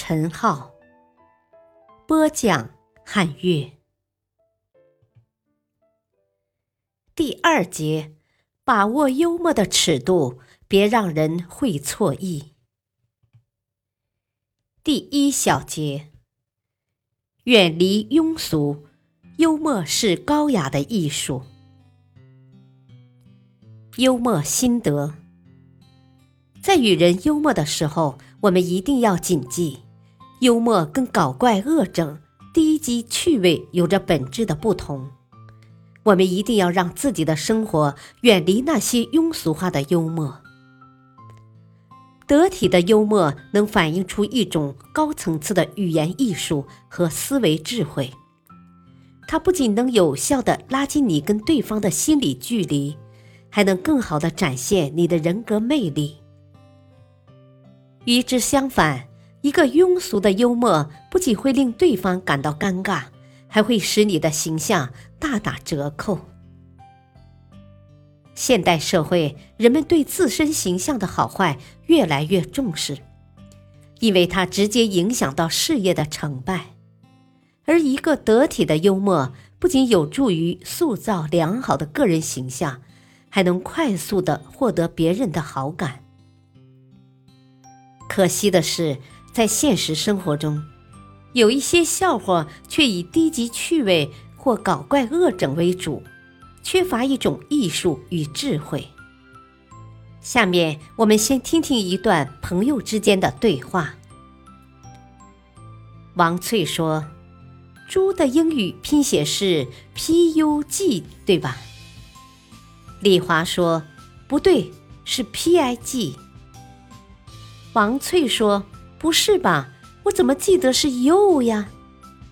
陈浩，播讲汉乐。第二节，把握幽默的尺度，别让人会错意。第一小节，远离庸俗，幽默是高雅的艺术。幽默心得，在与人幽默的时候，我们一定要谨记，幽默跟搞怪恶整、低级趣味有着本质的不同。我们一定要让自己的生活远离那些庸俗化的幽默。得体的幽默能反映出一种高层次的语言艺术和思维智慧，它不仅能有效的拉近你跟对方的心理距离。还能更好的展现你的人格魅力。与之相反，一个庸俗的幽默不仅会令对方感到尴尬，还会使你的形象大打折扣。现代社会，人们对自身形象的好坏越来越重视，因为它直接影响到事业的成败。而一个得体的幽默，不仅有助于塑造良好的个人形象。还能快速的获得别人的好感。可惜的是，在现实生活中，有一些笑话却以低级趣味或搞怪恶整为主，缺乏一种艺术与智慧。下面我们先听听一段朋友之间的对话。王翠说：“猪的英语拼写是 P U G，对吧？”李华说：“不对，是 P I G。”王翠说：“不是吧？我怎么记得是 you 呀？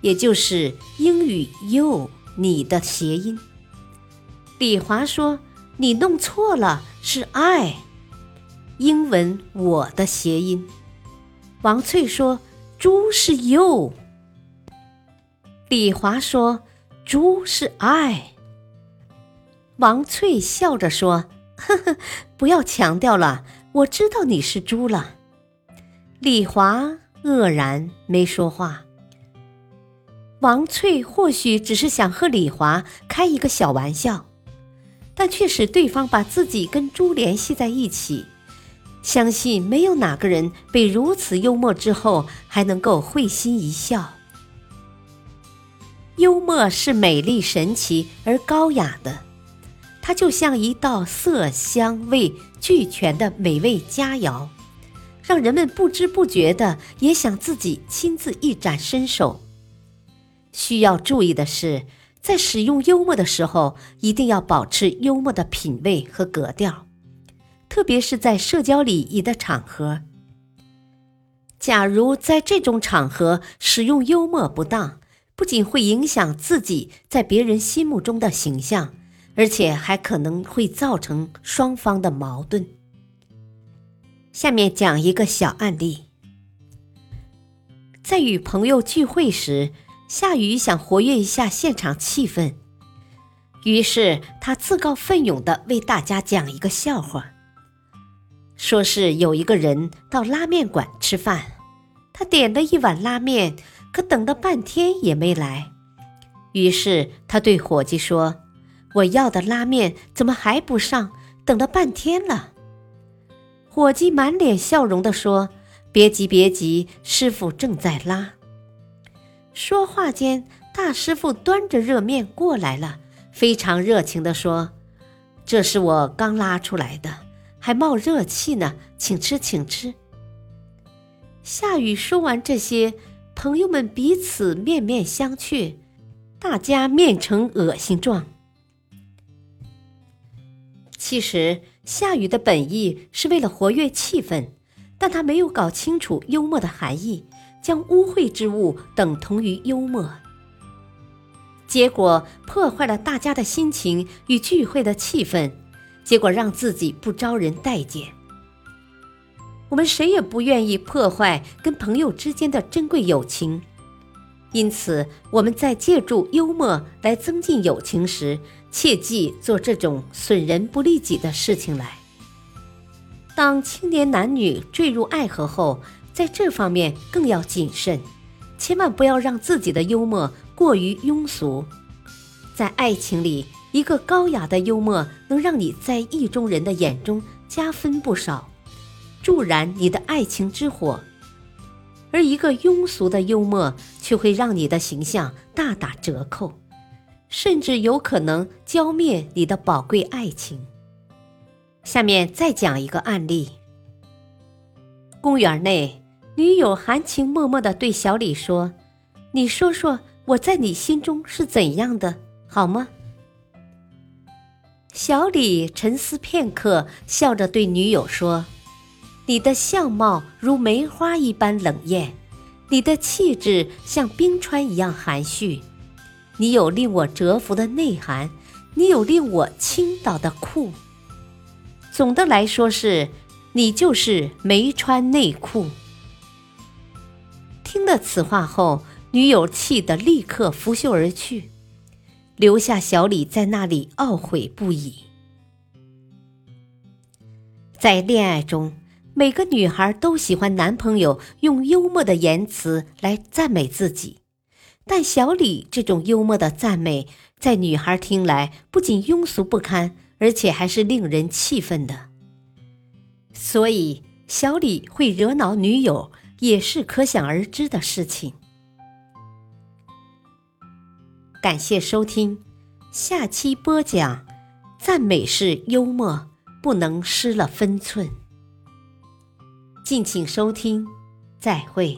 也就是英语 you 你的谐音。”李华说：“你弄错了，是 I，英文我的谐音。”王翠说：“猪是 you。”李华说：“猪是 I。”王翠笑着说：“呵呵，不要强调了，我知道你是猪了。”李华愕然没说话。王翠或许只是想和李华开一个小玩笑，但却使对方把自己跟猪联系在一起。相信没有哪个人被如此幽默之后还能够会心一笑。幽默是美丽、神奇而高雅的。它就像一道色香味俱全的美味佳肴，让人们不知不觉的也想自己亲自一展身手。需要注意的是，在使用幽默的时候，一定要保持幽默的品味和格调，特别是在社交礼仪的场合。假如在这种场合使用幽默不当，不仅会影响自己在别人心目中的形象。而且还可能会造成双方的矛盾。下面讲一个小案例：在与朋友聚会时，夏雨想活跃一下现场气氛，于是他自告奋勇的为大家讲一个笑话。说是有一个人到拉面馆吃饭，他点了一碗拉面，可等了半天也没来，于是他对伙计说。我要的拉面怎么还不上？等了半天了。伙计满脸笑容地说：“别急，别急，师傅正在拉。”说话间，大师傅端着热面过来了，非常热情地说：“这是我刚拉出来的，还冒热气呢，请吃，请吃。”夏雨说完这些，朋友们彼此面面相觑，大家面呈恶心状。其实夏雨的本意是为了活跃气氛，但他没有搞清楚幽默的含义，将污秽之物等同于幽默，结果破坏了大家的心情与聚会的气氛，结果让自己不招人待见。我们谁也不愿意破坏跟朋友之间的珍贵友情，因此我们在借助幽默来增进友情时，切忌做这种损人不利己的事情来。当青年男女坠入爱河后，在这方面更要谨慎，千万不要让自己的幽默过于庸俗。在爱情里，一个高雅的幽默能让你在意中人的眼中加分不少。助燃你的爱情之火，而一个庸俗的幽默却会让你的形象大打折扣，甚至有可能浇灭你的宝贵爱情。下面再讲一个案例：公园内，女友含情脉脉地对小李说：“你说说我在你心中是怎样的，好吗？”小李沉思片刻，笑着对女友说。你的相貌如梅花一般冷艳，你的气质像冰川一样含蓄，你有令我折服的内涵，你有令我倾倒的酷。总的来说是，你就是没穿内裤。听了此话后，女友气得立刻拂袖而去，留下小李在那里懊悔不已。在恋爱中。每个女孩都喜欢男朋友用幽默的言辞来赞美自己，但小李这种幽默的赞美，在女孩听来不仅庸俗不堪，而且还是令人气愤的。所以，小李会惹恼女友，也是可想而知的事情。感谢收听，下期播讲：赞美是幽默，不能失了分寸。敬请收听，再会。